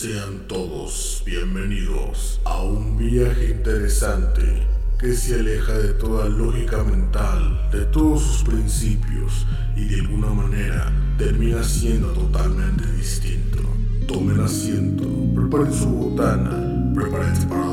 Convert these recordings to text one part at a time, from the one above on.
Sean todos bienvenidos a un viaje interesante que se aleja de toda lógica mental, de todos sus principios y de alguna manera termina siendo totalmente distinto. Tomen asiento, preparen su botana, prepárense para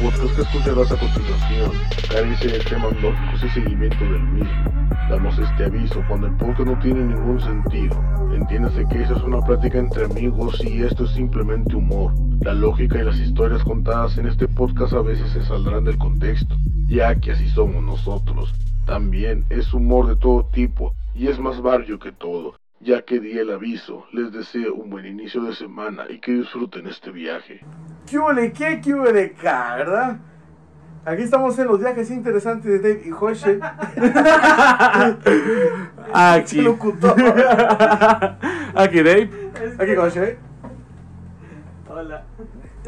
podcast que escucharás a continuación carece de temas lógicos y seguimiento del mismo. Damos este aviso cuando el podcast no tiene ningún sentido. Entiéndase que esa es una plática entre amigos y esto es simplemente humor. La lógica y las historias contadas en este podcast a veces se saldrán del contexto, ya que así somos nosotros. También es humor de todo tipo y es más barrio que todo. Ya que di el aviso, les deseo un buen inicio de semana y que disfruten este viaje. ¿Qué hubo de qué? ¿Qué hubo de acá, verdad? Aquí estamos en los viajes interesantes de Dave y José. Aquí. locutor. Aquí Dave. Aquí José. Hola.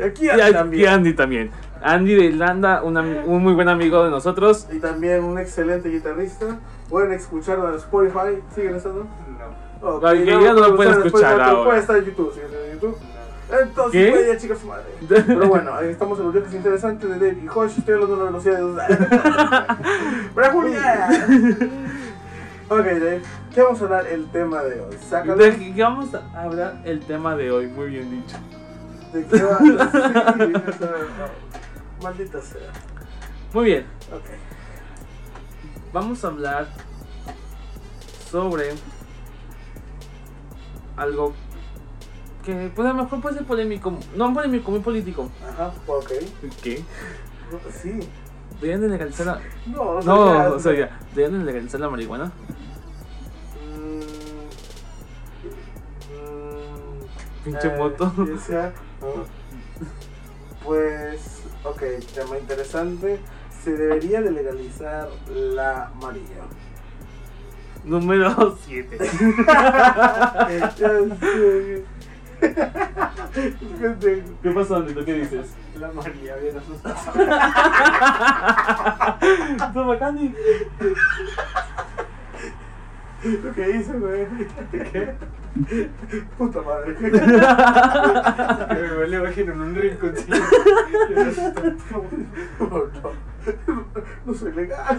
Aquí Y Andy aquí también. Andy también. Andy de Irlanda, un muy buen amigo de nosotros. Y también un excelente guitarrista. Pueden escucharlo en Spotify. ¿Siguen estando? No. Ok, Ay, que ya no lo pueden escuchar ahora. Puede estar en YouTube. ¿siguen en YouTube? Entonces, puede ya chicas su madre. Pero bueno, ahí estamos en los viajes interesantes de Dave y Josh. Estoy hablando de la velocidad de ¡Para Julián! Ok, Dave, ¿qué vamos a hablar el tema de hoy? Sácalo. ¿De qué vamos a hablar el tema de hoy? Muy bien dicho. ¿De qué va? Esa- Maldita sea. Muy bien. Ok. Vamos a hablar sobre algo que pues a lo mejor puede ser polémico. No polémico, muy político. Ajá, ok. ¿Qué? Sí. ¿Deberían de legalizar la... No, No, ya- o sea, ya. ¿Deberían de legalizar la marihuana? Mm, mm, Pinche eh, moto. sea, no. Pues, ok, tema interesante. Se debería de legalizar la marihuana. Número 7. Ya sé. Gente, ¿Qué pasó? ¿Tú qué dices? La María bien asustada. Toma, Candy. Lo que hice, güey. ¿Qué? Puta madre. Me lo imagino en un rinconcito. No, no, no soy legal.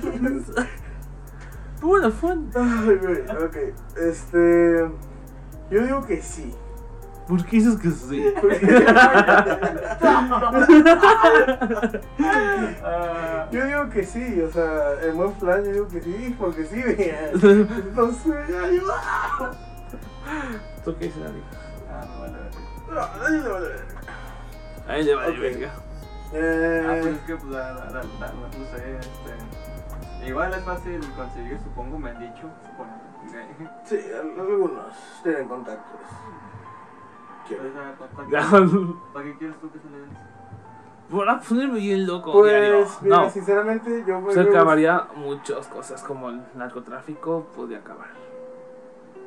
Bueno, fue. Ay, güey, ok. Este. Yo digo que sí. ¿Por qué dices que sí? Yo digo que sí, o sea, en buen plan yo digo que sí, porque sí, vean. Entonces, ayuda. ¿Tú qué dices, Andy? ah, no, vale, vale. No, nadie le vale. Ahí le va, Ok. venga. Ah, pues Eh, es que, pues, la, la, la- no sé, este. Igual es fácil conseguir, supongo, me han dicho. Supongo. sí, algunos tienen contactos. Pues, ah, ¿para- Ya. ¿Para qué- para qué quieres tú que se le den? Para ponerme bien loco. diario. Pues, mira, No. sinceramente, yo. Se acabaría muchas cosas como el narcotráfico podría acabar.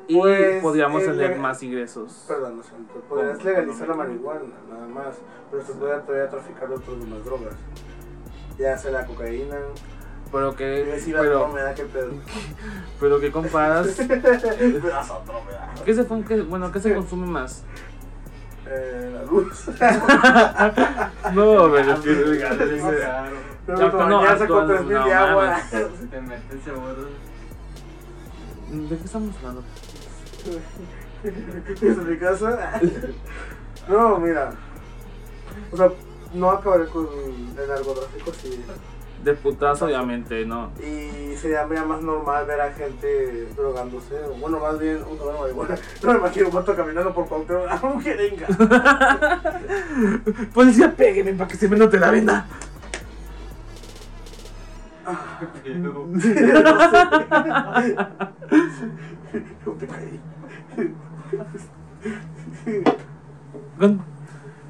Y Pues, podríamos tener más ingresos. Perdón, lo siento. Podrías legalizar la marihuana, nada más. Pero se puede todavía traficar otras demás drogas. Ya sea la cocaína. Pero que, pero, pero que comparas. ¿Qué se, fue- qué- bueno, ¿qué se consume más? Eh, la luz. No, Es. Pero Ya, no, no, ya sacó actual, 3000 no de agua. Te metes seguro. ¿De qué estamos hablando? en mi casa. No, mira. O sea, no acabaré con el narcotráfico sí. De putazo, obviamente, no. Y sería más normal ver a gente drogándose. o Bueno, más bien un tomar marihuana. No me imagino cuánto caminando por Cuauhtémoc. ¡Ah, un jeringa! Policía, pégueme para que se me note la venda. Yo te caí.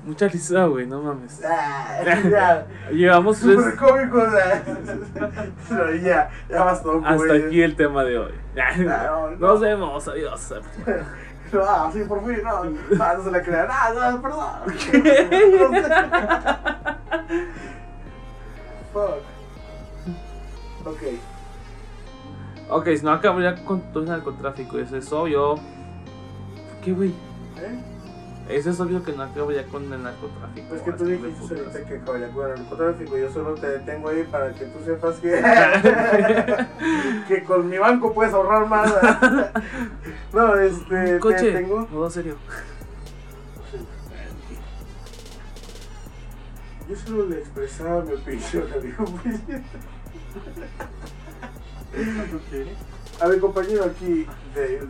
Mucha risa, güey, no mames. Ah, ya. Llevamos tres. Súper cómico. Pero ya, ya bastó, Hasta güey. aquí el tema de hoy. no, no. Nos vemos, adiós. Ah, sí, por fin, no. Ah, no se la crean. Ah, no, perdón. Fuck. Ok. Ok, si no acabaría con todo el narcotráfico, eso es obvio. ¿Qué, güey? ¿Eh? Eso es obvio que no acabaría con el narcotráfico. Pues que tú de dijiste ahorita que acabaría con el narcotráfico. Yo solo te detengo ahí para que tú sepas que, que con mi banco puedes ahorrar más. no, este, te Coche, detengo. modo serio. Yo solo le expresaba mi opinión, amigo. A mi compañero aquí de.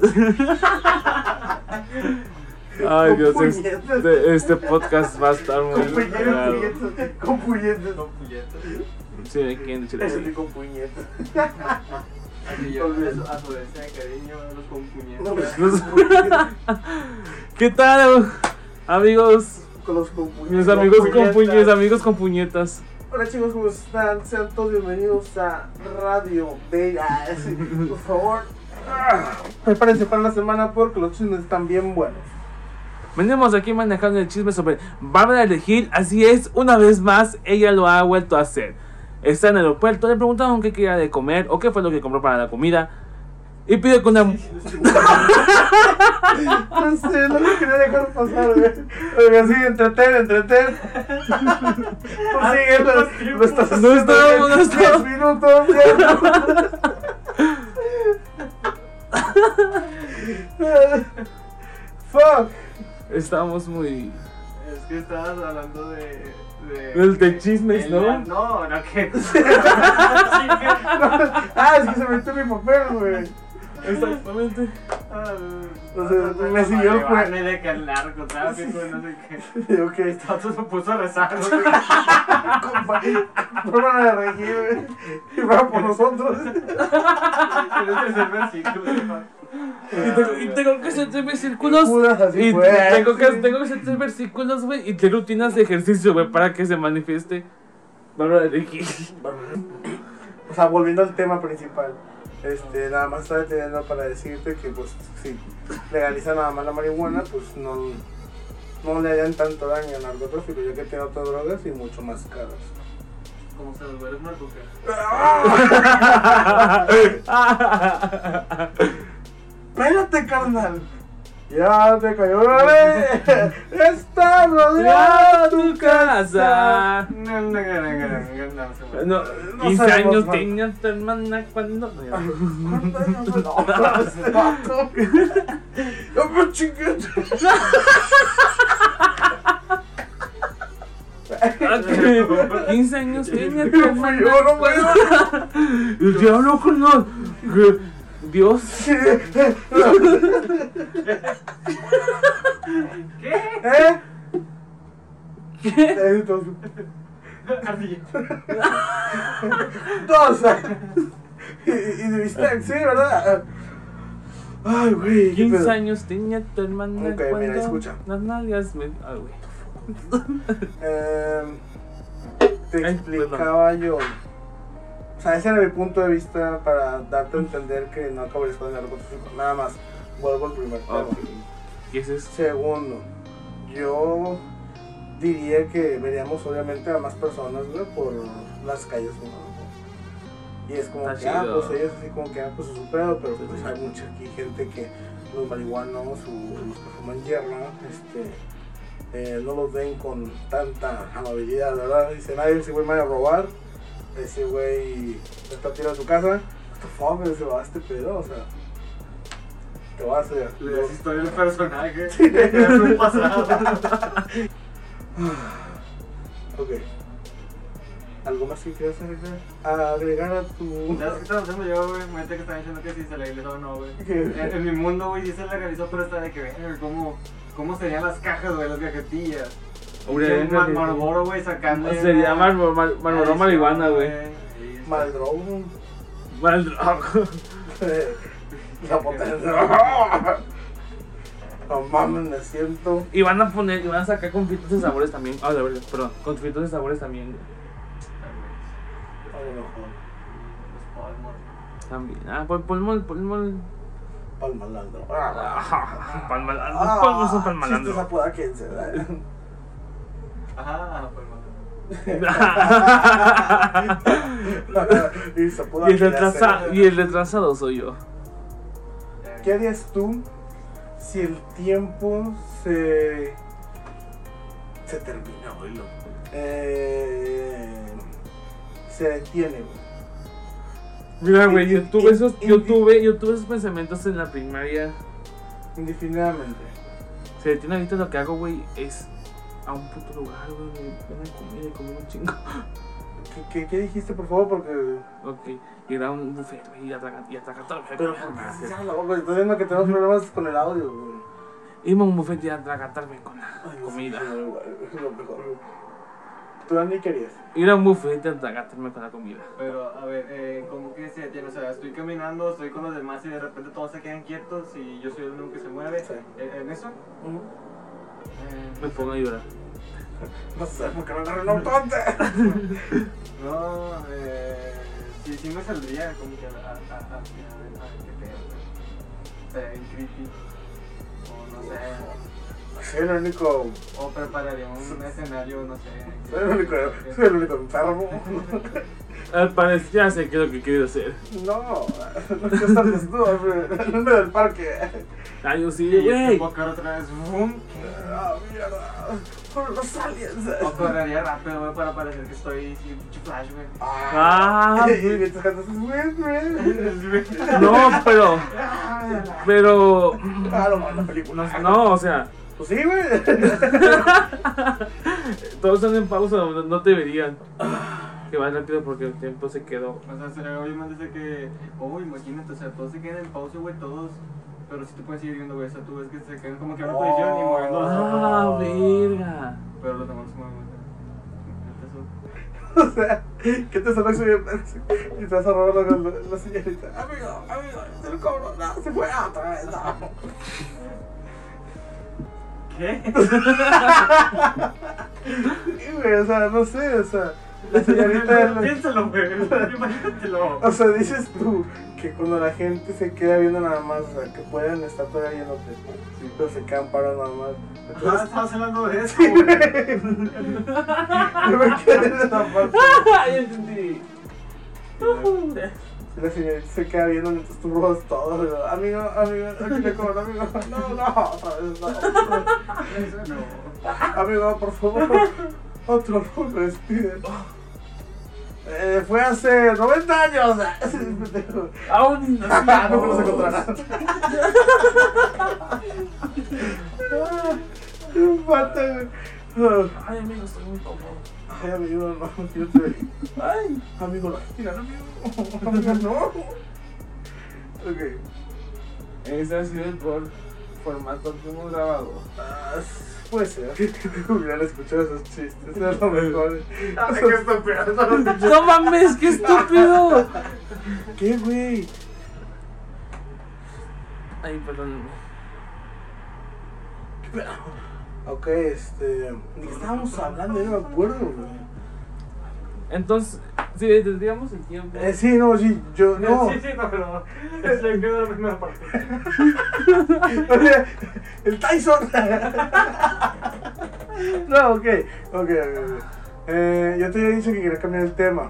Ay, Dios, Con es- puñetas. de- este podcast va a estar muy Con puñetas, con puñetas. Con puñetas. Sí, ¿de quién? Sí, Ese sí. sí con puñetas. Así yo, a a su vez de cariño, los con puñetas. ¿Qué tal, amigos? con los con puñetas. Mis amigos con puñetas. puñetas, amigos con puñetas. Hola chicos, ¿cómo están? Sean todos bienvenidos a Radio Vega. Sí, Por favor, prepárense para la semana porque los chismes están bien buenos. Venimos aquí manejando el chisme sobre Bárbara de Gil. Así es, una vez más, ella lo ha vuelto a hacer. Está en el aeropuerto, le preguntaron qué quería de comer o qué fue lo que compró para la comida. Y pide con una. No sé, no lo quería dejar pasar, güey. Oiga, sí, entreten, entreten. Pues sigue, lo, estás No haciendo no bien. estábamos. 10 minutos, 10 Fuck. Estábamos muy. Es que estabas hablando de. de Del de chismes, el- ¿no? No, no, que. Ah, es que se metió mi papel, güey. Exactamente. O sea, me siguió el juego. de que el narcotráfico, no sé qué. Ok, Tato se puso a rezar. Prueban a regir, güey. Y van por nosotros. En el tercer versículo. Y tengo, y tengo que hacer tres versículos. Y tengo que, tengo que hacer tres versículos, güey. Y tres rutinas de ejercicio, güey, para que se manifieste. Bárbara de. O sea, volviendo al tema principal. Este, nada más estaba deteniendo para decirte que, pues, si legalizan nada más la marihuana, pues no, no le harían tanto daño al narcotráfico, ya que tiene otras drogas y mucho más caras. Como se vuelve narco. ¡Espérate, carnal! ¡Ya te cayó vez! ¡Está rodeado ¡Ya tu casa! No, no, no, no, no, no, se mueve. No, No 15 sabemos, años tenía tu hermana cuando. No, ya. No, este vato. ¡No me chingues! Ah, que 15 años tenía tu hermana no cuando. puedo. El diablo con los. Dios. ¿Eh? ¿Qué? Así. dos. Y, y de sí, ¿verdad? Ay, güey. qué 15 pedo. años tenía tu hermana Ok, mira, cuando. escucha. Las nalgas me. Ay, güey. Em, te Ay, explicaba yo. O sea, ese era mi punto de vista para darte a entender que no acabarías con el narcotráfico. Nada más. Vuelvo al primer tema. Ok. ¿Qué es eso? Segundo, yo diría que veríamos obviamente a más personas güey, por las calles. ¿no? Y es como Está que, ah, pues ellos así como que, ah, pues es su pedo, pero Sí, pues sí. hay mucha aquí gente que los marihuanos o los que fuman hierba, este, eh, no los ven con tanta amabilidad, ¿verdad? Dicen, ay, ese güey me va a robar, ese güey está tirando a su casa, what the fuck, se va a este pedo, o sea, te va a hacer. Le das historia personaje. Es un pasado. Ok. ¿Algo más que quieras agregar? Agregar a tu... ¿Sabes qué estaba haciendo yo, güey? Ahorita que estaba diciendo que si se legalizó o no, güey. En, en mi mundo, güey, sí se legalizó, pero está de que, ver, ¿cómo, ¿cómo serían las cajas, güey, las cajetillas? Hombre, Un Mar- Marlboro, güey, sacando. Se llama Mar- Marlboro marihuana, güey. Mal drogo. Mal drogo. La potencia. No mames, me siento. Y van a poner, y van a sacar conflitos de sabores también. Ah, de verdad, perdón. Conflitos de sabores también. A lo mejor. También. Ah, pon- ponemos, ponemos Palmalandro. Ajá, palmalandro. Ah, ¿Cuál no es un Chistes palmalandro? apodaquense, ¿verdad? Ajá, malo. y el aquí retrasa- hacer. y el retrasado soy yo. ¿Qué harías tú si el tiempo se. se termina, güey? loco? Eh, se detiene, güey. Mira, güey, yo tuve esos, yo tuve, yo tuve esos pensamientos en la primaria. Indefinidamente. Se detiene ahorita lo que hago, güey, es a un puto lugar, güey, ven a comer y comer un chingo. ¿Qué, qué, qué dijiste, por favor? Porque. Ok, ir a un buffet, güey, y atracar, y atracar todo lo que Pero, comida. ya, no, güey, estoy viendo que tenemos problemas con el audio, güey. Irme a un buffet y atragantarme con la Ay, comida. sí, es lo mejor, güey. ¿Tú, Andy, querías? Ir a un buffet y atragantarme con la comida. Pero, a ver, eh, ¿cómo que se detiene? O sea, estoy caminando, estoy con los demás y de repente todos se quedan quietos y yo soy el único que se mueve. Sí. ¿En, en eso? Me pongo a llorar. No sé, porque me agarré un tonte. No, eh, sí, sí me saldría como que a, a, a, a, a, qué pedo, en creepy. O no sé. Soy el único. O prepararía un escenario, no sé. Soy el único. Soy el único enfermo. Al parecer ya sé qué es lo que quiero hacer. No, no que estás tú, güey. El nombre del parque. Ah, yo sí, Y güey. invocar otra vez, ¡bum! Ah, mierda. Por los aliens. O correría rápido, güey, para parecer que estoy sin flash, güey. Ah, y mientras cantas, güey, güey. No, pero. Pero. Ah, lo malo, la película. No, o sea, Pues sí, güey. todos están en pausa, no, no te verían. Que va rápido porque el tiempo se quedó. O sea, sería obviamente de que, oh, imagínate, o sea, todos se quedan en pausa, güey, todos. Pero si te puedes seguir viendo, güey, o sea, tú ves que se quedan como que en una posición y moviendo los. Ah, verga. Pero los demás se mueven, O sea, ¿qué te sonó? Y te vas a robar la, la, la señorita. Amigo, amigo, se lo cobro. No, se fue otra vez. No. ¿Qué? Y, güey, o sea, no sé, o sea, la señorita. Piénsalo, güey. Imagínatelo. O sea, dices tú que cuando la gente se queda viendo nada más, o sea, que pueden estar todavía viéndote, sí, pero se quedan parados nada más. Entonces, estabas hablando de eso, güey. yo me quedé en esa parte. Ya entendí. Si la señorita se queda viendo mientras tú robas todo, y yo, amigo, amigo, aquí le cobro, amigo. No, no, otra vez no. Eso no. Amigo, por favor, otro robo, me despiden. Eh, fue hace 90 años. Aún no. No los encontrarán. Güey. Ay, amigo, estoy muy cómodo. Ay, amigo, no, yo te Ay, amigo, no, mira, amigo. Amigo, no. Ok. Ese ha sido el peor formato que hemos grabado. Ah, puede ser. Hubieran escuchado esos chistes. Es lo mejor. Ay, qué estúpido, no escuché. ¡No mames, qué estúpido! ¿Qué, güey? Ay, perdóname. Ok, este. ¿De qué estábamos hablando? Yo no me acuerdo, güey. Entonces, si detendríamos el tiempo. Eh, sí, no, sí, yo no. Sí, sí, no, pero. Se quedó la primera parte. El Tyson. no, ok, ok, ok. ok. Eh, yo te había dicho que quería cambiar el tema.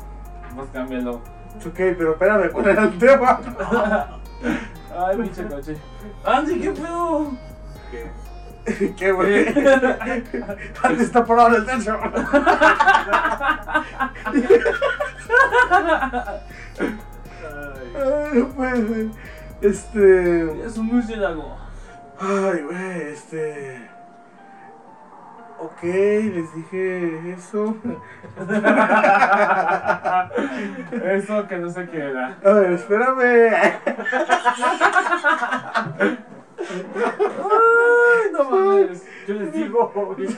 Pues cámbialo. Ok, pero espérame, ¿cuál era el tema? Ay, pinche coche. Andy, ¿qué pedo? ¿Qué, güey? Andy está parado en el techo. Ay, no puede ser. Este. Es un murciélago. Ay, güey, este. Ok, les dije eso. Eso que no sé qué era. A ver, espérame. Ay, no mames. Yo les digo, güey.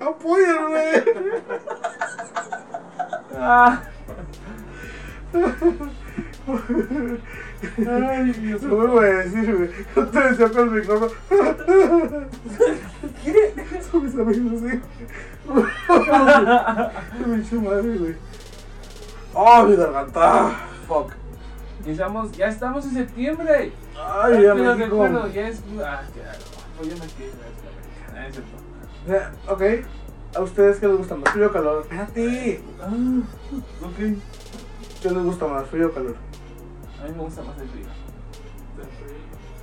Apóyame. Ah. Ay, Dios No me voy a decir, güey. No te decía con el micrófono. ¿Qué? Son mis amigos, sí. Me hizo madre, güey. Oh, mi garganta. Fuck. Y estamos, ya estamos en septiembre. Ay, ya México. recuerdo, ya es. Ah, claro. Yo me Sudamericana, es cierto. Ok, ¿a ustedes qué les gusta más? ¿Frío o calor? Espérate. Ah, ok. ¿Qué les gusta más? ¿Frío o calor? A mí me gusta más el frío.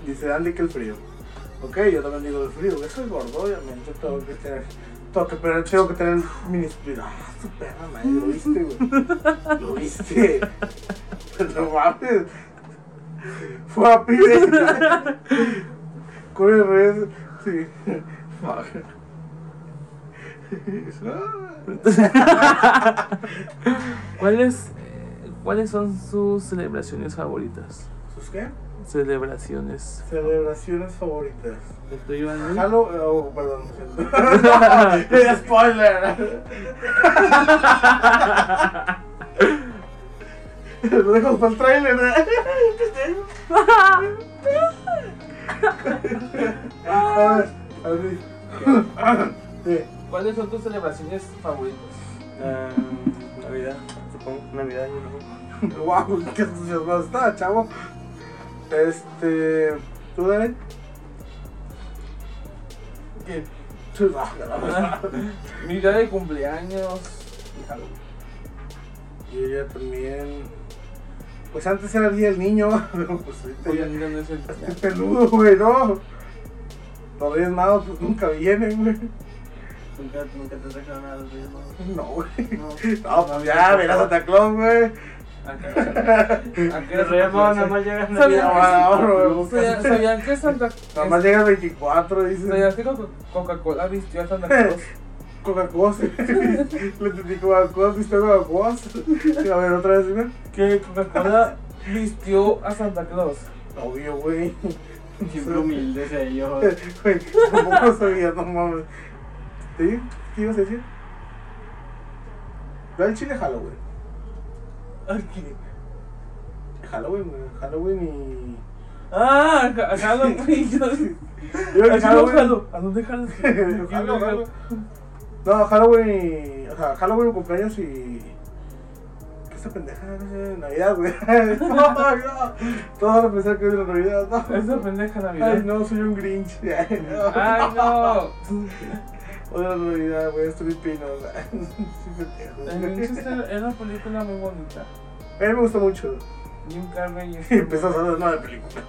Dice Andy que el frío. Ok, yo también digo el frío. Yo soy gordo, obviamente. Tengo que tener. Tengo que, pero tengo que tener mini split. Ah, su perra, madre. Lo viste, güey. Lo viste. No mames. Fue a pibe. Con el revés. Sí. Fuck. ¿Cuáles, eh, ¿Cuáles son sus celebraciones favoritas? ¿Sus qué? Celebraciones. Celebraciones favoritas. ¿Estoy Iván? Halo, oh, perdón. Spoiler. Lo dejamos para el trailer. A ver, a ver. Sí. ¿Cuáles son tus celebraciones favoritas? Ah, Navidad, supongo. Navidad, yo no. Wow, qué entusiasmado está, chavo. Este. ¿Tú, Dani? Ah, Mi día de cumpleaños y Halloween. Y ella también. Pues antes era el día del niño, pero pues ahorita ya. no es el Qué peludo, güey, no. Los Reyes Magos pues nunca vienen, güey. Nunca, nunca te dejaron nada de Reyes Magos. No, güey. No. No, pues ya, verás a Santa Claus, güey. Aunque Los Reyes Magos nada más llegan a ¿Sabían Navidad. No, no, no, ¿Sabían- ¿Sabían que Santa Nada más llega el 24, dice. ¿Sabían que Coca- Coca-Cola vistió a Santa Claus? Coca-Cola. Le entendí Coca-Cola, viste Coca-Cola. A ver, otra vez, dime. Que Coca-Cola vistió a Santa Claus. Obvio, güey. Siempre humildes ellos. Güey, tampoco sabía, no mames. ¿Sí? ¿Qué ibas a decir? Ve al chile Halloween. Aquí. Halloween, güey. Halloween y. Ah, Halloween. Yo Halloween. jalo. ¿A dónde jalas? No, Halloween. O sea, Halloween, cumpleaños y. ¿Qué esta pendeja? No Navidad, güey. no, no. Todos van a pensar que es la Navidad, no. Esa pendeja Navidad. Ay, no, soy un Grinch. Ay, no. Odio la Navidad, güey, estoy pino. Sí, El pendejo. Winchester era una película muy bonita. A mí me gusta mucho. Jim Carrey empezó a hablar no, de película.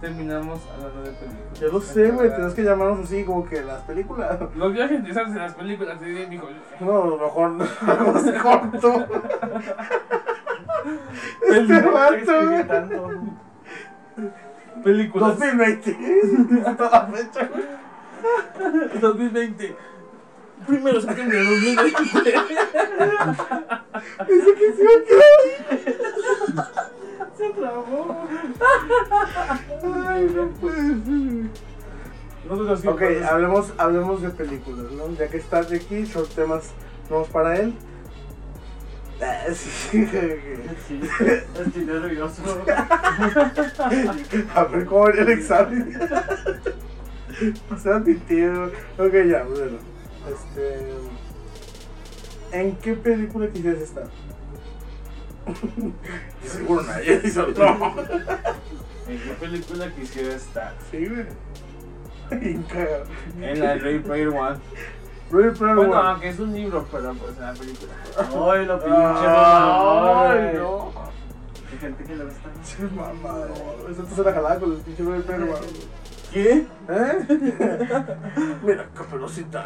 Terminamos hablando de películas. Yo lo sé, güey, tenemos que llamarnos así como que las películas. Los viajes interesantes en las películas, sí, dijo. No, a lo mejor no más corto. Este vato. Películas. 2020. Hasta la fecha, güey. 2020. Primero de septiembre de 2020. Dice que sí me quedó. Se trabó. Ay, no puede ser. Nosotros Ok, hablemos, hablemos de películas, ¿no? Ya que estás aquí, son temas nuevos para él. Ah, sí. Sí, estoy nervioso. A ver cómo venía el examen. O sea, admitido. Ok, ya, bueno. Este. ¿En qué película quisieras estar? Seguro nadie dice no. ¿En qué película quisiera estar? Sí, güey. En la de Ray Player One. Ready Player Bueno, One. aunque es un libro, pero pues en la película. Ay, lo pinche Ay, mamón. no. Gente que le gusta. Che, mamá, no. Eso te suena jalada con el pinche Ready Player One. ¿Qué? ¿Eh? Mira, caperucita.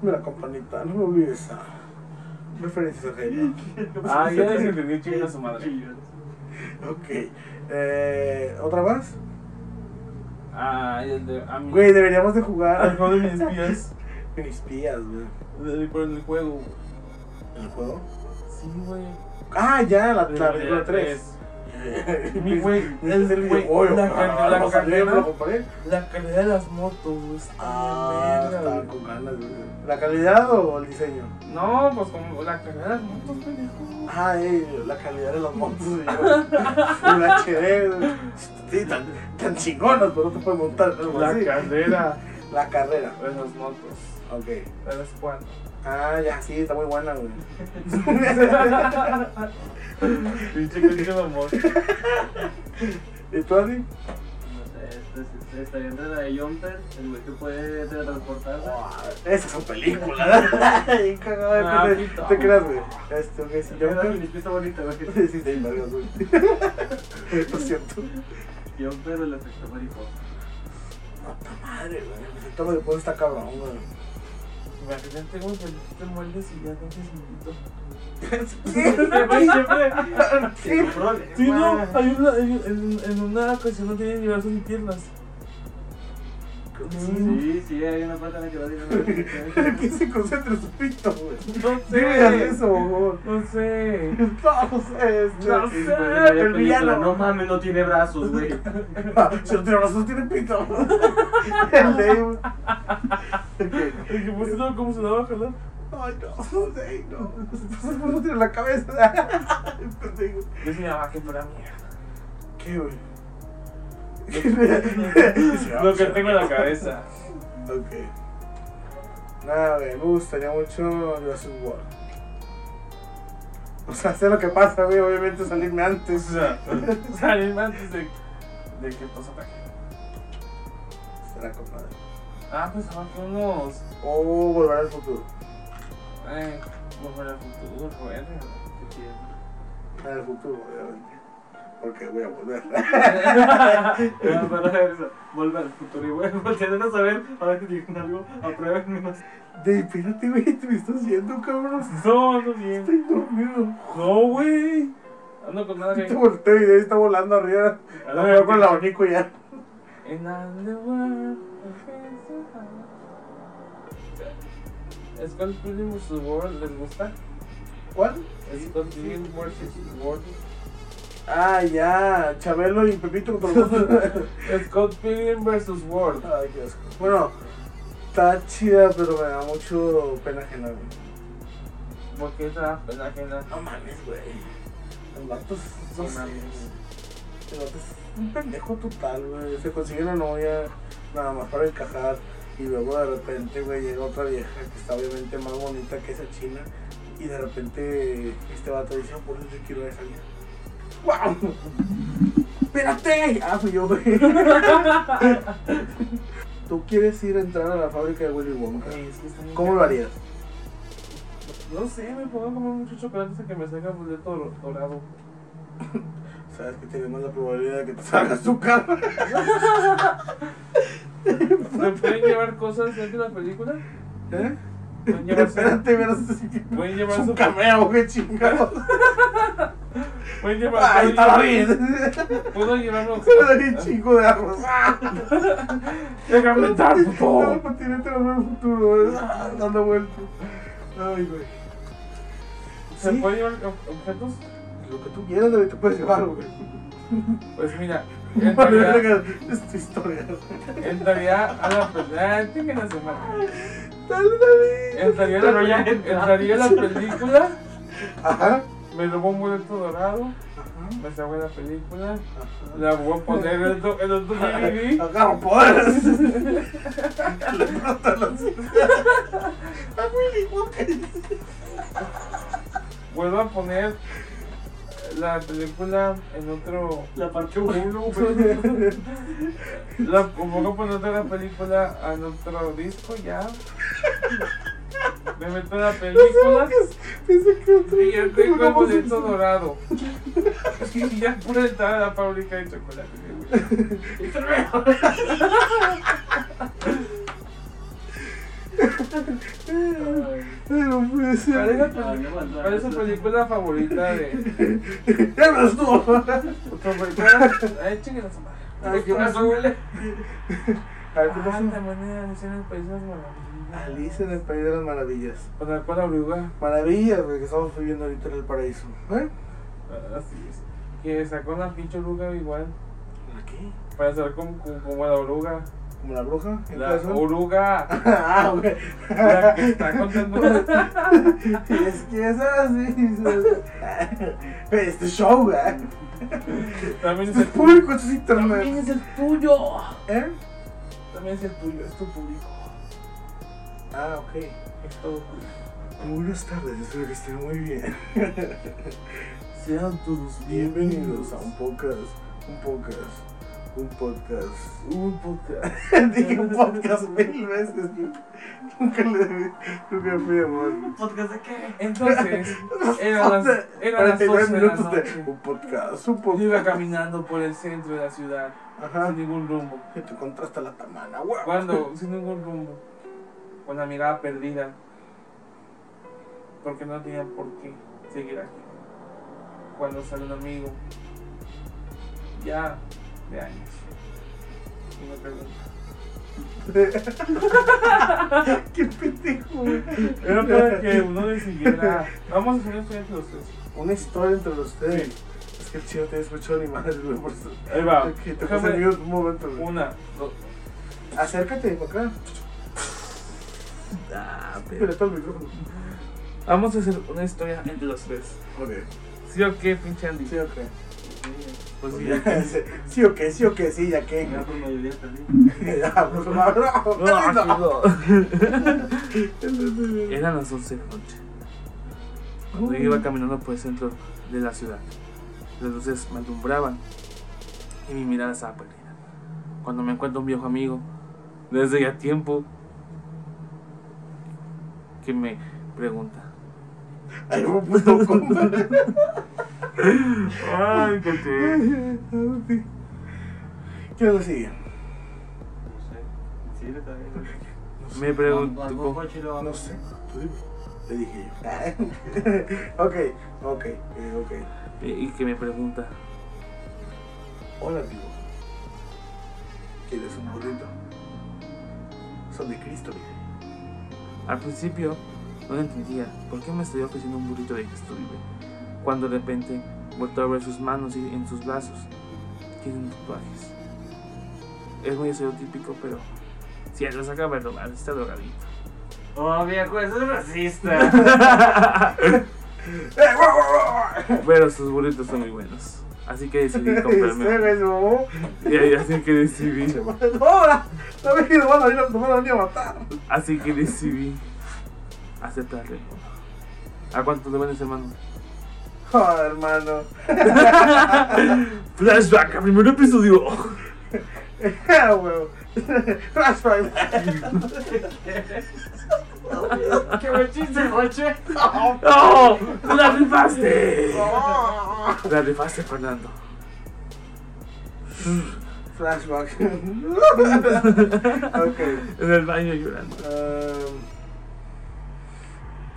Mira, campanita, no me olvides. Ah. Referencias a Reina. Ah, ya les entendí chingo a su madre. Ok. Eh, ¿Otra más? Ah, el de. A mí. Güey, deberíamos de jugar. Al juego de mis espías. Mis espías, güey. De- Pero en el juego. ¿En el juego? Sí, güey. Ah, ya, la la película 3. Mi güey, Es el güey, la Ah, la. La calidad de las motos, Ah, güey. con ganas, güey. ¿La calidad o el diseño? No, pues como la calidad de las motos, pendejo. Ah, eh, la calidad de las motos, güey. Full HD. Sí, tan, tan chingonas, pero no te puedes montar La así. carrera La carrera. de las motos. Ok. ¿Sabes cuándo? Ah, ya, sí, está muy buena, güey. Pinche pinche mamón. ¿Y tú, Andy? No sé, este, estaría entre la de Jumper, el güey que puede teletransportarse. Esa es una película. Ay, cagado de Ah, pito. ¿Te creas, güey? Este, ok, si yo Jumper, mi pista bonita, güey. Sí, sí, sí, vergas, güey. Lo siento. Jumper, el efecto mariposa. Puta madre, güey. El efecto mariposa está cabrón, güey. Que te muerdes y ya tienes invito. Siempre. Sí, no, hay una, en, en una ocasión no tienen ni brazos ni piernas. Sí, sí, hay una la que va diciendo. que se concentre su pito, güey. No Dime sé. eso, güey. No sé. No, sé, este. No sé. pues, vaya el villano. No mames, no tiene brazos, güey. Si no tiene brazos, tiene pito. El que pues no, ¿cómo se la va a jalar? Ay, no, no sé, no. ¿por qué no tiene la cabeza? Pendejo. Yo sí, ah, que fuera mierda. ¿Qué, güey? Lo que tengo en la cabeza. Ok. Nada, güey, me gustaría mucho Jurassic World. O sea, sé lo que pasa, güey, obviamente salirme O antes. sea, salirme antes de, de que pues ataque. Será con madre. Ah, pues unos. O volver al futuro. Eh, volver al futuro, joder. Al futuro, obviamente. Porque voy a volver. Para eso, vuelve al futuro y güey, volteando a saber, a ver si dijeron algo, aprueben menos. De, espérate, güey, te me estás yendo, cabrón. No, no bien. Estoy dormido. No, güey. Ando con nada que. Te volteo y ahí está volando arriba. No me veo con el abanico ya. En. Scott Pilgrim vs. World, ¿les gusta? ¿Cuál? Scott Pilgrim vs. World. Ah, ya. Chabelo y Pepito contra los. Scott Pilgrim vs. World. Ay, qué asco. Bueno, está chida, pero me da mucho pena ajena, güey. ¿Por qué te da pena ajena? No mames, güey. El vato es- no sé. El vato es un pendejo total, güey. Se consigue una novia nada más para encajar. Y luego de repente, güey, llega otra vieja que está obviamente más bonita que esa china. Y de repente este vato dice, "Ah, por eso yo quiero a esa vieja. ¡Wow! ¡Espérate! Ah, fui yo, güey. Tú quieres ir a entrar a la fábrica de Willy Wonka. Es que está bien ¿Cómo lo harías? No sé, me puedo comer mucho chocolate hasta que me salga boleto dor- dorado. Sabes que tiene más la probabilidad de que te salga azúcar. ¿Me pueden llevar cosas dentro de la película? ¿Eh? ¿Pueden llevar, su- Espérate, verás. pueden llevar Es un su- cameo, qué chingados. Pueden llevar Ahí está David. llevar- Puedo llevarlo. Se me da un chingo de arroz. Déjame entrar, El puto. va a ver el futuro, dando vueltas. Ay, güey. ¿Se Sí. puede llevar ob- objetos? Lo que tú quieras, David, te puedes llevar, güey. Pues mira, es tu historia. entraría a la película. Ah, que la semana. Dale, David. Entraría la, entraría la película, Ajá. Me robo un boleto dorado, Ajá. de la película, Ajá. la voy a poner en otro, en otro DVD. Agarro poderes. Le brotan los A Willy Wonka. Vuelvo a poner la película en otro. La parte 1, La, vuelvo a poner otra película en otro disco ya. Me meto en la película Pensé que otro. y ya tengo el Vamos a- boleto dorado. Y ya puedo entrar a la fábrica de chocolate. No puede ser. ¿Cuál es, la cuál es su película favorita de.? Ya no estuvo. ¿Tu película? Ay, chingue la su madre. Ay, ¿qué de hacer el de. Alicia en el País de las Maravillas. La cual oruga. Maravillas, güey, que estamos viviendo ahorita en el paraíso. ¿Eh? Así es. Que sacó una pinche oruga igual. ¿Aquí? Para ser como, como, como la oruga. ¿Como la bruja? ¿Qué La oruga. Ah, güey. La que está contando. Es que es así. Este show, güey. También es Este el es público, esto es internet. También es el tuyo. ¿Eh? También es el tuyo, es tu público. Ah, ok. Es todo. Buenas tardes, espero que estén muy bien. Sean todos Bienvenidos a un podcast, un podcast, un podcast, un podcast. Dije un podcast mil veces. Nunca le nunca fui a más. ¿Podcast de qué? Entonces, eran las, eran las 49 12 de la noche. un podcast, un Yo iba podcast. caminando por el centro de la ciudad, Ajá. sin ningún rumbo. Que te contrasta la tamana, huevo. Cuando, sin ningún rumbo, con la mirada perdida, porque no tenía por qué seguir aquí. Cuando sale un amigo, ya de años, y me pregunta. Qué pendejo. Pero para que uno le siguiera, vamos a hacer esto entre los tres. Una historia entre ustedes. Es que el chino te escuchó ni madre, güey. Por eso. Ahí va, Ok, te déjame un momento, güey. una, dos, Acércate para acá. Ah, Pero está el micrófono. Vamos a hacer una historia entre los tres. Ok. ¿Sí o qué, pinche Andy? Sí, ok. Pues sí. Sí o qué, sí o qué, sí, ya que. Ya por mayoría perdí. Ya, pues, no. no. Eran las 11 de la noche. Cuando yo iba caminando por el centro de la ciudad, las luces me alumbraban y mi mirada estaba perdida. Cuando me encuentro un viejo amigo, desde ya tiempo, que me pregunta: Ay, qué te. ¿Qué lo sigue? No sé. Sí, le está bien. Me preguntó: ¿Con coche lo No sé. Le dije yo. ok, ok, eh, ok. Y que me pregunta: Hola, amigo. ¿Quieres un burrito? Son de Cristo, mire. Al principio no entendía por qué me estoy ofreciendo un burrito de vive. Cuando de repente vuelto a ver sus manos y en sus brazos tienen tatuajes. Es muy estereotípico, pero si él lo saca a verlo, está drogadito. Oh, viejo, eso es racista. Pero sus burritos son muy buenos. Así que decidí Este comprarme. mamó. Y ahí así que decidí. ¡No, nos van a venir a a a matar! Así que decidí aceptarle. ¿A cuánto le vendes, hermano? Oh, hermano. Flashback, al primer episodio. ¡Ah, huevo! Flashback. ¡Qué buen chiste, coche! ¡Oh! ¡La rifaste! La rifaste, Fernando. Flashback. ok. En el baño llorando. Um,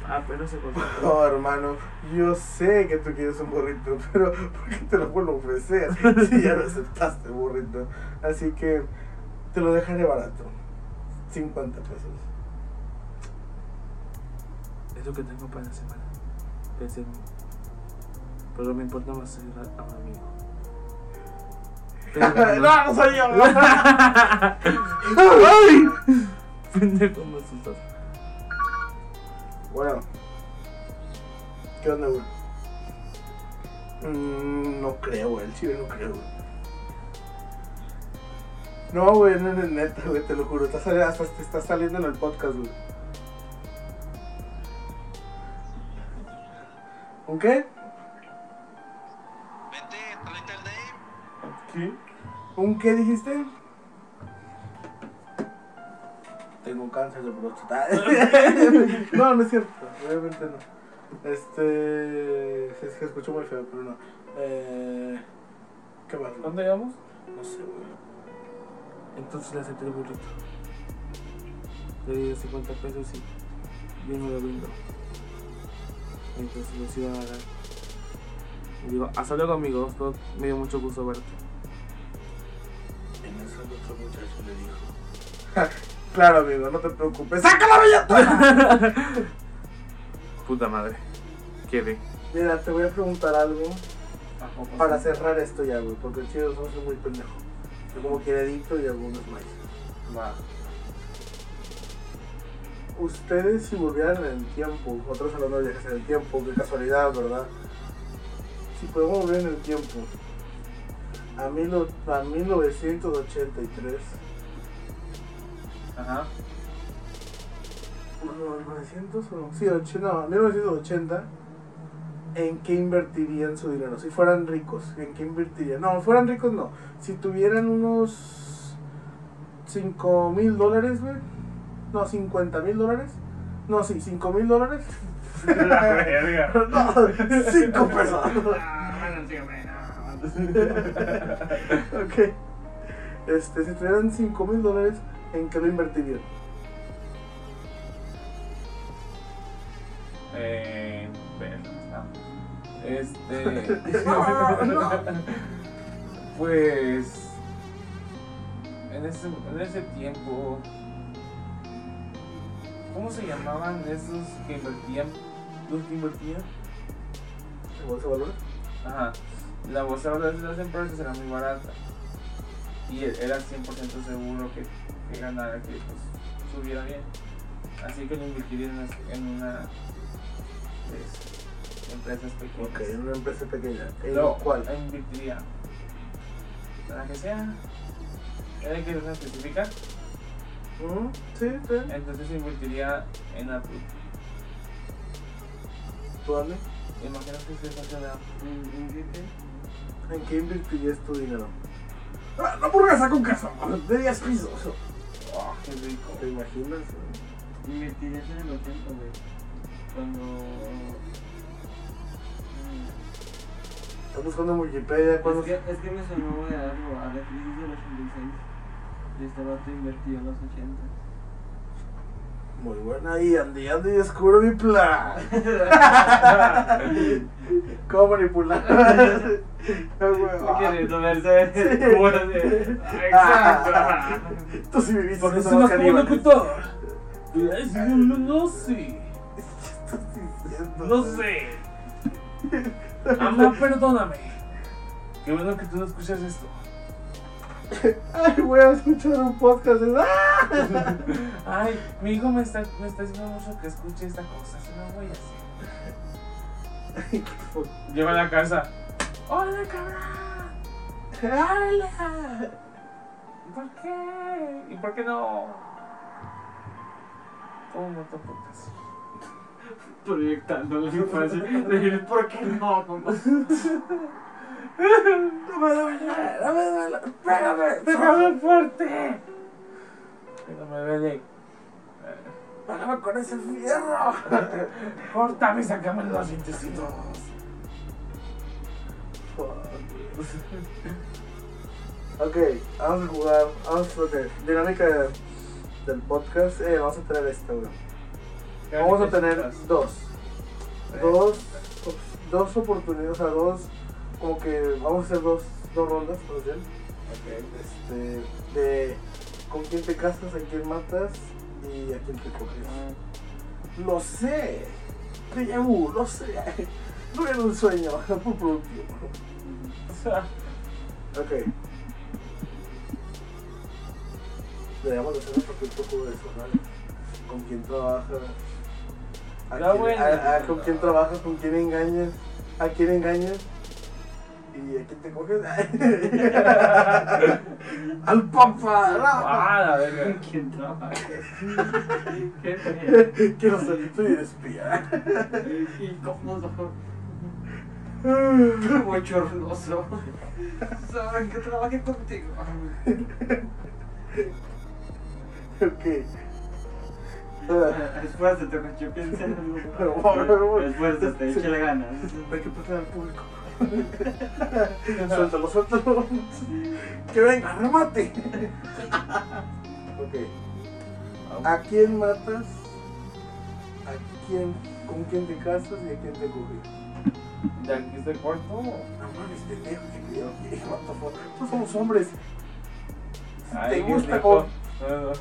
Ah, pero se cortó. oh, hermano. Yo sé que tú quieres un burrito, pero ¿por qué te lo vuelvo a ofrecer si ya lo aceptaste, burrito? Así que te lo dejaré barato. 50 pesos. Es lo que tengo para la semana. Pensé en mí. Pero me importa más ayudar a un amigo. Pero no, no soy yo. ¡Ay! Pendejo, me asustas. Bueno. ¿Qué onda, güey? Mm, no creo, güey. El chile no creo, güey. No, güey, no es neta, güey, te lo juro. Hasta te está saliendo en el podcast, güey. ¿Un qué? Vente, tráete al Dave. ¿Qué? ¿Un qué dijiste? Tengo cáncer de próstata. no, no es cierto. Obviamente no. Este. Es que escucho muy feo, pero no. Eh, ¿Qué más? ¿Dónde íbamos? No sé, güey. Entonces le acepté el burrito. Le di 50 pesos y yo no lo brindo. Entonces los iba a dar. Y digo, hasta luego amigos, me dio mucho gusto verte. En eso el otro muchacho le dijo. claro, amigo, no te preocupes. ¡Saca la billetera! Puta madre. Quedé. Mira, te voy a preguntar algo Ah, para cerrar esto ya, güey, porque el chido somos muy pendejo. Yo como quiere y algunos más. Va. Ustedes si volvieran en el tiempo, otros hablando de viajes en el tiempo, qué casualidad, ¿verdad? Si podemos volver en el tiempo a, mil, a 1983, Ajá. no, 900 o sí, 80, no, 1980, ¿en qué invertirían su dinero? Si fueran ricos, ¿en qué invertirían? No, fueran ricos no. Si tuvieran unos 5 mil dólares, güey. No, 50 mil dólares. No, sí, 5 mil dólares. No, 5 pesos. Ah, ok. Este, si tuvieran 5 mil dólares, ¿en qué lo invertirían? Eh. Este. Pues. En ese, en ese tiempo. ¿Cómo se llamaban esos que invertían? ¿Los que invertían? ¿En bolsa de valores? Ajá. La bolsa de valores de las empresas era muy barata. Y era 100% seguro que, que ganara, que pues, subiera bien. Así que lo invertiría en una, en una pues, empresas pequeñas. Ok, en una empresa pequeña. ¿En No, cuál? la invertiría. Para que sea. Hay que especificar. Mm, Sí, sí. Entonces invertiría en Apple. ¿Tú, dónde? Imagínate que se hace de Apple. ¿En- qué qué? ¿En qué invertirías tu dinero? ¡Ah, ¡La hamburguesa con queso! De 10 pisos. Oh, qué rico. ¿Te imaginas? Invertirías en el 80, güey. Cuando. Estás buscando en Wikipedia cuando... Es que, es que me sonó de algo, a la crisis del 86. Y este vato invertió en los 80. Muy buena y Andy, Andy descubre mi plan. ¿Cómo manipular? Verse como de. Exacto. Tú sí viviste si los no como locutor. No, sé. ¿Qué estás diciendo? No sé. Ama, perdóname. Qué bueno que tú no escuchas esto. Ay, voy a escuchar un podcast. de- ¡Ah! Ay, mi hijo me está, me está diciendo mucho que escuche esta cosa. Si no voy a hacer. Llego a la casa. ¡Hola, cabrón! ¡Hala! ¿Por qué? ¿Y por qué no? ¿Cómo no te putas? Proyectando la infancia. ¿por qué no, mamá? ¡No me duele! ¡No me duele! ¡Pégame! ¡Pégame fuerte! Pégame, bebé. ¡Pégame con ese fierro! Córtame y sacame los dientecitos. Ok, vamos a jugar. Vamos a okay. Dinámica de- del podcast. Eh, vamos a tener esta, güey. Vamos a tener dos. Dos, dos oportunidades, o sea, dos. Como que vamos a hacer dos, dos rondas, más bien. Este, de con quién te casas, a quién matas y a quién te coges. Lo sé. Déjà vu, lo sé. No era un sueño, por productivo. Ok. Deberíamos hacer un poquito juego de eso, ¿no? ¿Con quién trabajas? ¿A No, quién, bueno. a- a- ¿Con quién trabajas? ¿Con quién engañas? ¿A quién engañas? ¿Y a quién te coges? ¡Al papá! Ah, la verga. ¿Quién trabaja? ¿Qué feo. Quiero ser soy el espía. Y cómo bochornoso. Saben que trabajé contigo. ok. Ah, Esfuérzate, macho, piensa en algo. Esfuérzate, échale ganas. Hay que pasar al público. suéltalo, suéltalo. Que venga, remate. ok. ¿A quién matas? ¿A quién? ¿Con quién te casas y a quién te coges? ¿De aquí está el cuarto? No mames, pendejo, que. Nosotros somos hombres. Ay, ¿Te gusta con-.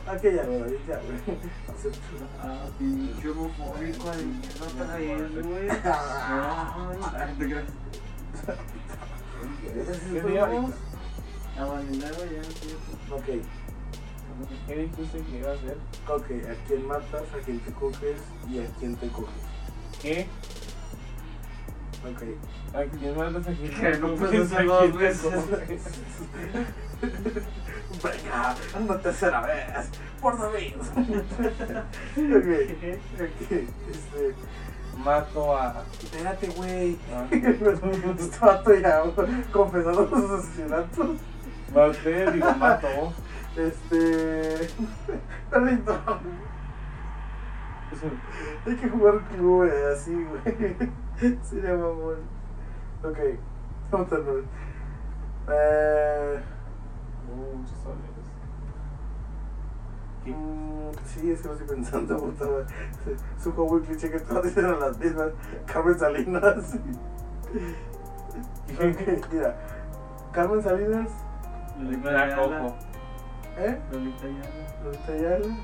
Aquella, güey, ya, güey. Acepto. Ah, pinche homofóbico de mierda traes, güey. Ah, Ay, te ¿Qué día? Abandonado ya, sí. Ok, ¿Qué dijiste que iba a hacer? ok, ¿a quién matas? ¿A quién te coges? ¿Y a quién te coges? ¿Qué? Ok. ¿A quién matas? ¿A quién no coges? puedes ¿A hacer quién dos te veces. Venga, una tercera vez. Por David. ok. Ok. Este. Mato a. Espérate, güey. Ah. Este vato ya confesando sus asesinatos. Maté, digo, mato. Este. Perrito. Hay que jugar club eh, así, güey. Sería mamón. Ok. Vamos a ver. Eh. Uh, mm, Sí, es que lo estoy pensando, puta juego muy cliché que todas dicen a las mismas. Carmen Salinas. Mira. Carmen Salinas. Lolita Ayala. ¿Eh? Lolita Ayala. Lolita Ayala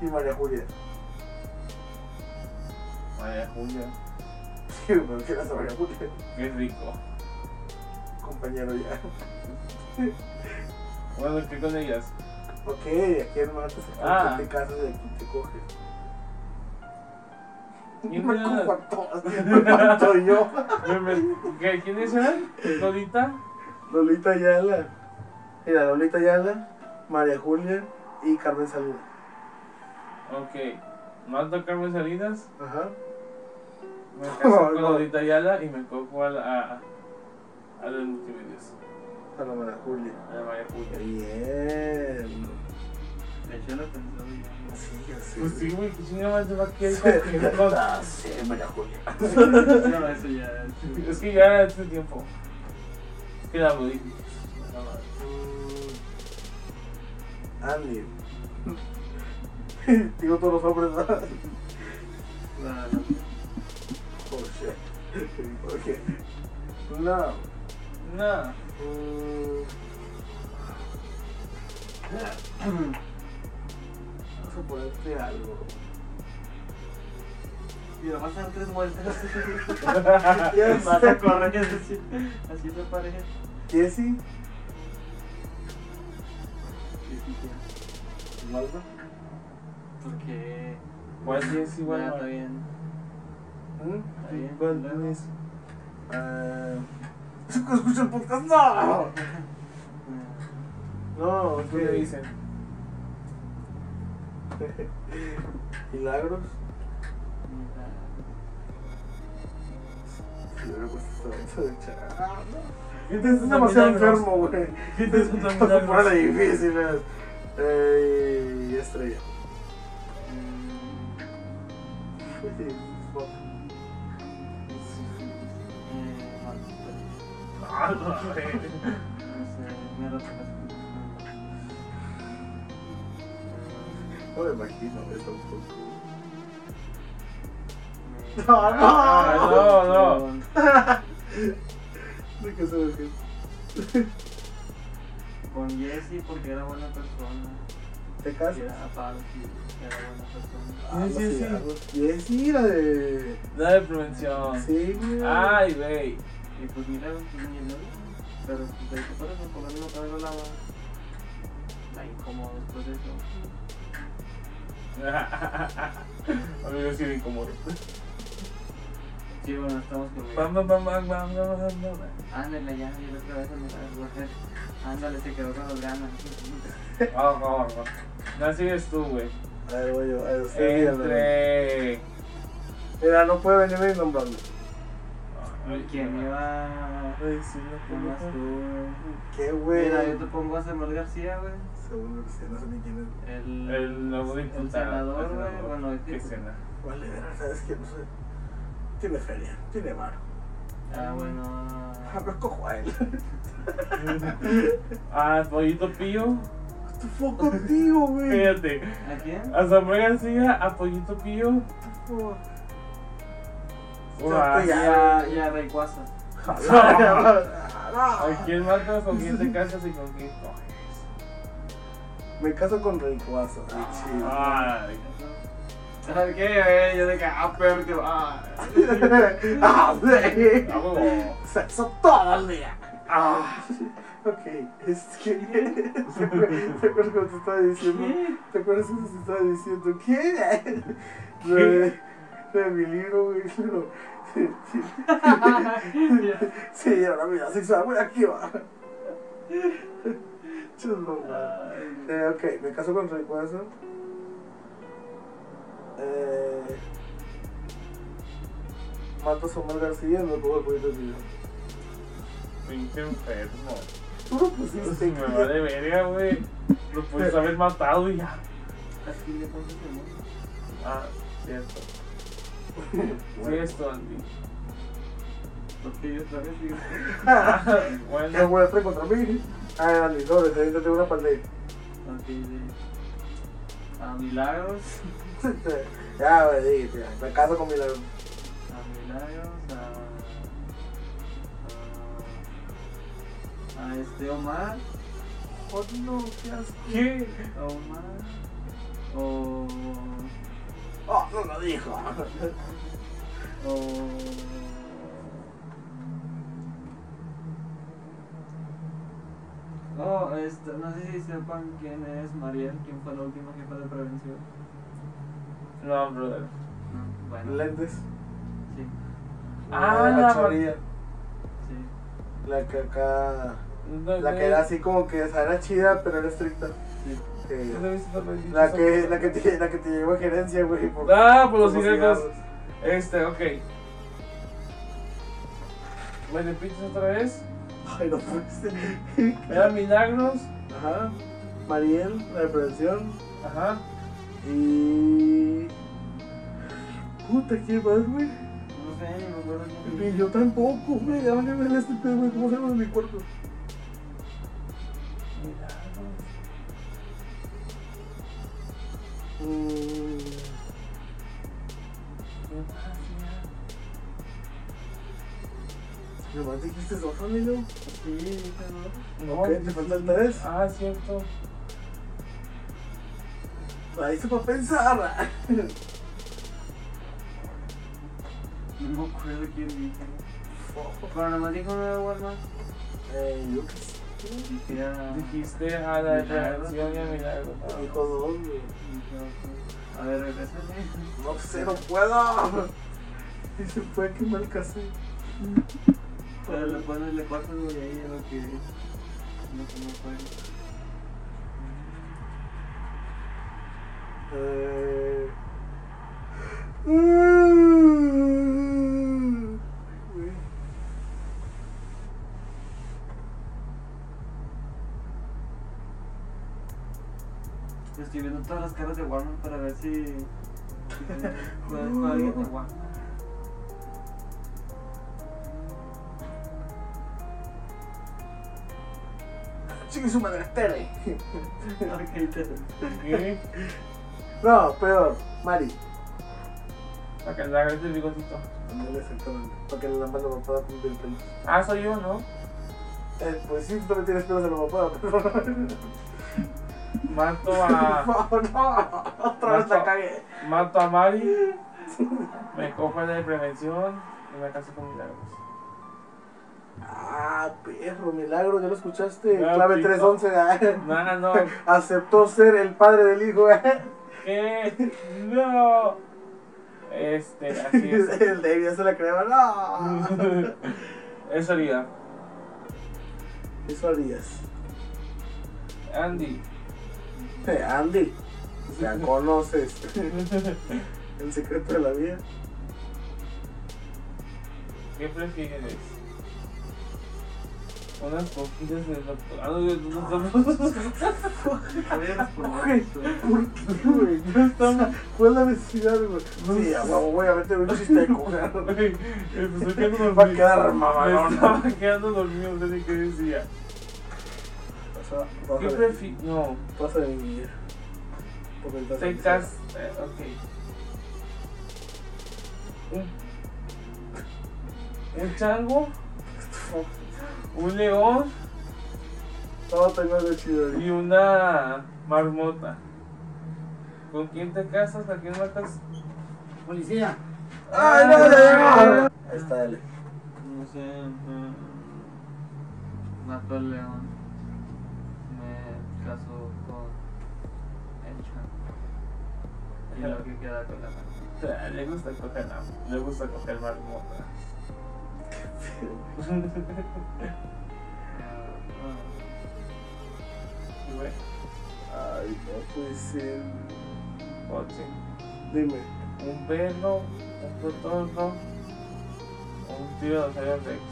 y María Julia. María Julia. Sí, pero ¿qué era esa María Julia? Qué rico. Compañero ya. Bueno, ¿qué con ellas? Ok, ¿a quién matas? ¿A Ah. quién te casas y a quién te coges? ¿Quién Me mato yo. ¿Qué- ¿Quiénes eran? ¿Lolita? Lolita Ayala. Mira, Lolita Ayala, María Julia y Carmen Salinas. Ok. Mato Carmen Salinas. Ajá. Me caso No, con no. Lolita Ayala y me cojo a la. a, a los multimedios. A la María Julia. A la María Julia. Bien. De hecho, lo pensó bien. Sí, sé. Pues sí, güey, que chingada se va a Sí, ah, sí, María Julia. No, eso ya. Es que ya era este tiempo. Es que la. No, no. Andy. Digo todos los hombres, ¿verdad? No, no. Oh shit. Ok. No. No. Mm. Vamos a ponerte algo. Mira, vas a dar tres vueltas. Vas a correr así. Así se parece. Jessie. ¿Malva? Porque. Pues sí, es igual. está bien. ¿Mm? Está bien. ¿Cuál es? Ah. Escucha el podcast. No. No, ¿Qué le ¿qué dicen? Milagros. Ah, no. ¿Qué te Es demasiado enfermo, güey. ¿Qué te es un Vamos a milagros? ponerle difíciles. Eh, y estrella. No, güey. No me imagino eso un poco. Ah, no, no. ¿De qué se ve? Con Jesse porque era buena persona. ¿Te casas? Era aparte, era buena persona. Ah, Sí, sí, sí. sí. Y es sí, la de. La de prevención. Sí, güey. Ay, güey. Y pues mira, pues ni el Pero pues de ahí por eso, por lo menos la lava. Está incómodo después de eso. Amigo, sí me incomodo. Sí, bueno, estamos con Bam, bam, bam, bam, bam, bam, bam, bam. Ándale, ya, y la otra vez me la mujer. Ándale, se quedó con las ganas. Ah, ah, ah. No, sigues tú, güey. A ver, voy yo. A ver. Entre. Mira, no puede venir nombrando. Ay, ¿Quién? Ay, sí, no Nomás puedo. tú. ¿Qué, güey? Mira, yo te pongo a Samuel García, güey. Según García, no sé ni quién es. El, El nuevo el diputado. senador, el güey. senador. Bueno, el ¿Qué tipo. cena? Vale, verga, ¿sabes qué? No sé. Tiene feria, tiene varo. Ah, bueno. Ah, pero cojo a él. Ah, Pollito Pío. The fuck contigo, güey? Fíjate. ¿A quién? A Samuel García, a Pollito Pío. Ya, Ya, ya, Rayquaza. ¿A quién matas? ¿Con quién te casas y con quién coges? Me caso con Rayquaza. Ay, chido. Ay. ¿Sabes qué? Yo de que, ah, perro, que ah. ¡Ah, güey! A huevo. Sexo todo el día. Ah. Ok, es que. ¿Te acuerdas te acuerdas cuando te estaba diciendo? ¿Te acuerdas cuando te estaba diciendo qué? De- de mi libro, güey. Sí. Sí, ahora mira, sexual, güey, aquí va. Chulo, güey. Eh, ok, me caso con Rayquaza. Eh, mato a Samuel García y me pongo el poquito de video. Pinche enfermo. Tú lo pusiste, Me va de verga, güey. Lo puedes haber matado y ya. Así le amor. Ah, cierto. Sí, esto, Andy. Porque yo. Ah, ¿Qué bueno. voy a hacer contra mí? Ah, Andy, sobre, te tengo una ley. Ok, de. A Milagros. Ya, güey, sí, ya, me caso con Milagro. A Milagros. A. A, a este Omar. Oh, no, qué asco. ¿Qué? A Omar. O. Oh, no lo dijo. O. Oh, este, no sé si sepan quién es Mariel, quién fue la última jefa de prevención. No, brother. No, bueno, Lentes. sí, Ah, la la chorilla. sí, La que acá. No, La que era así como que esa era chida, pero era estricta. sí. ¿No los La que, la que te, la que te llevó a gerencia, güey. Por, Ah, por los por cigarros. cigarros. Este, ok. ¿Me repites otra vez? Ay, no puede Era Milagros. Ajá. Mariel, la de prevención. Ajá. Y. Puta, ¿quién más, güey? No sé, ni me acuerdo Ni yo tampoco, güey. Ya van a ver este pedo, güey. ¿Cómo se llama mi cuarto? Milagros. ¿Qué pasa? Nomás dijiste dos, amigo. Sí, dije, ¿no? No, Ok, te falta el tres. Ah, cierto. Ahí se para pensar. No me acuerdo quién dije. Pero nomás dijo una de Walmart. Eh, yo qué sé. A. Dijiste a la de Milagros. prevención y a. Ah. Dijo dos, güey. A- ver, regrésame. No sé, no puedo. Y se fue que mal casé. Pero le pones le cortas güey ahí a lo que. Lo que no fue. Eh. Todas las caras de Walmart para ver si. si ¿Cuál fue alguien de Walmart? Chingue su madre, tele. Ok, te- ¿Qué? No, peor. Mari. Para que le hagas el bigotito. Exactamente. Para que la lámpara me pueda cumplir el pelo. Ah, soy yo, ¿no? Eh, pues sí, tú también tienes pelos en la papada, pero. Mato a. No, no. Otra vez la cagué. Mato a Mari. Me cojo la de prevención y me caso con Milagros. Ah, perro, milagro, ¿ya lo escuchaste? Clave pito. 311. ah. No, no. Aceptó ser el padre del hijo. ah. ¿Qué? No. Este, así es. El David ya se la creaba. No. Eso haría. Eso harías. Andy. Andy, ya conoces el secreto de la vida. ¿Qué prefieres? Unas poquitas de doctorado. Güey, ¿por qué, güey? No estamos. ¿Cuál es la necesidad, güey? Sí, a huevo, voy a meter un chiste de coger. Güey, me estoy quedando dormido. Va a quedar Me mamalón. estaba quedando dormido, no sé ni qué decía. Pasa, ¿Qué pasa de, prefieres? No, pasa de mi Porque estás te cas... eh, ok. Un, un chango, un león No, tengo algo chido. y una marmota. ¿Con quién te casas? ¿A quién matas? Policía. ¡Ay, no, ya llegó! Ahí está, dale. No sé. mm, Mato al león. Me caso con el chango. Y lo que queda con la mano. Le gusta coger la, le gusta coger marmota. Y bueno, Ay, no puede ser. Ochi, Dime. un perro, un cotorro, un tiranosaurio rex.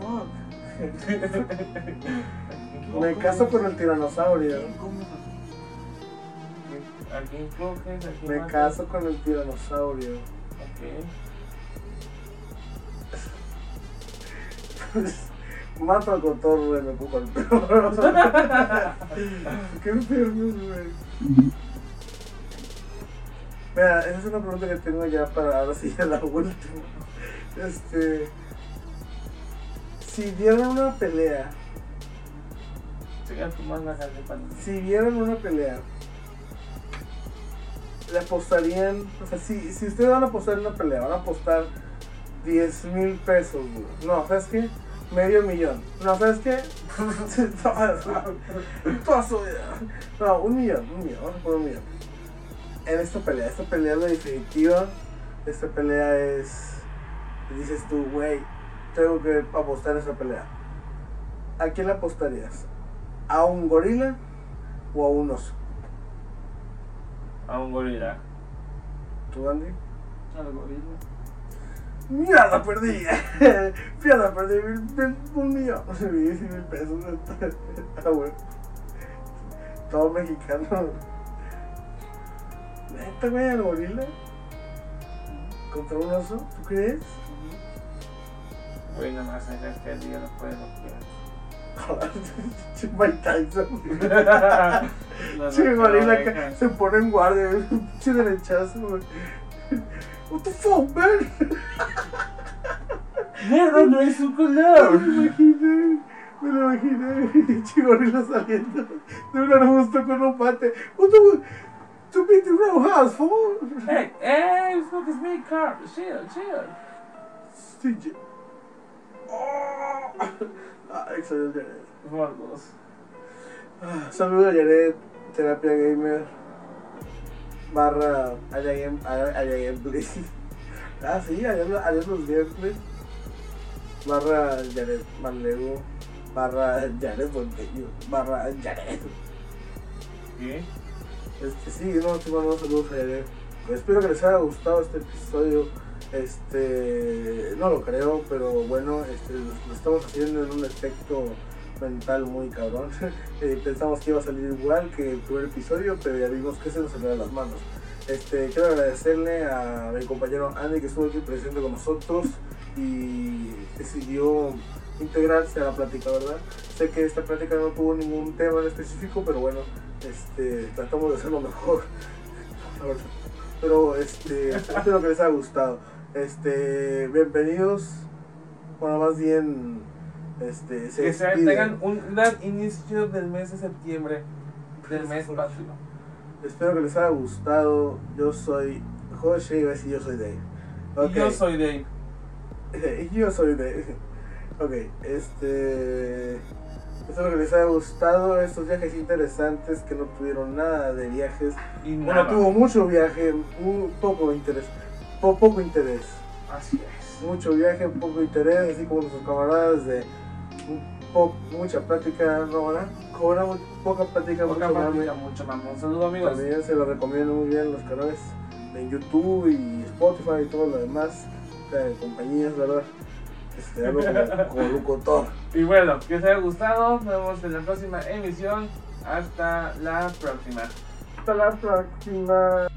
Fuck. Me caso con el tiranosaurio. ¿A quién coges? ¿A quién Me caso con el tiranosaurio. Ok. Mato al cotorro y me ocupo al perro. Qué enfermos, güey. Mira, esa es una pregunta que tengo ya para ahora sí ya la última. Este. Si dieran una pelea, si vieran una pelea, le apostarían, o sea, si, si ustedes van a apostar en una pelea, van a apostar 10 mil pesos, güey. No, ¿sabes qué? Medio millón. No, ¿sabes qué? No, un millón, un millón, vamos a poner un millón. En esta pelea, esta pelea es la definitiva. Esta pelea es. Dices tú, güey, tengo que apostar esta pelea. ¿A quién le apostarías? ¿A un gorila o a un oso? A un gorila. ¿Tú, Andy? Al gorila. ¡Mierda, perdí! ¡Mierda, perdí! Mil- mil- Un millón. Diez mil pesos. Ah, bueno. Todo mexicano. ¿Neta, güey, al gorila? ¿Contra un oso? ¿Tú crees? Güey, nada más en este día no puede no Mike Tyson. Se pone en guardia. Che, derechazo, güey. What the fuck, man? ¡Mierda, no es su Me color! lo imaginé, me lo imaginé. Che, gorila saliendo de un arbusto con un bate. What the To beat the row house, fool. ¡Hey, hey! Look, it's me, Carl! Chill, chill! CJ. Oh. Ah, excelente. Jared. Gordos. Ah, Saludos a Jared, terapia gamer. Barra Aya Game, Aya Aya Gameplay. Ah, sí, allá, los gameplays. Barra Jared Manlego. Barra Jared Monteño. Barra Jared. ¿Qué? Este, sí, no, te mando saludos a Jared. Pues espero que les haya gustado este episodio. Este, no lo creo, pero bueno, este, lo, estamos haciendo en un efecto mental muy cabrón. Eh, pensamos que iba a salir igual que el primer episodio, pero ya vimos que se nos salió de las manos. Este, quiero agradecerle a mi compañero Andy que estuvo aquí presente con nosotros y decidió integrarse a la plática, ¿verdad? Sé que esta plática no tuvo ningún tema en específico, pero bueno, este, tratamos de hacerlo mejor. Pero este, espero que les haya gustado. Este, bienvenidos. Bueno, más bien, este, se Que se tengan un gran inicio del mes de septiembre. Del mes patrio. Espero que les haya gustado. Yo soy José y yo soy Dave. Y yo soy Dave. Y yo soy Dave. Ok, este. Espero que les haya gustado estos viajes interesantes que no tuvieron nada de viajes. Y Bueno, tuvo mucho viaje, un poco interés. Po- poco interés. Así es. Mucho viaje, poco interés, así como nuestros camaradas de po- mucha plática, ¿no? ¿verdad? Mu- poca plática, Poca mucho plática, mucho más. Un saludo, amigos. También se lo recomiendo muy bien los canales en YouTube y Spotify y todo lo demás, de compañías, ¿verdad? Este, hablo como, locutor. Y bueno, que les haya gustado. Nos vemos en la próxima emisión. Hasta la próxima. Hasta la próxima.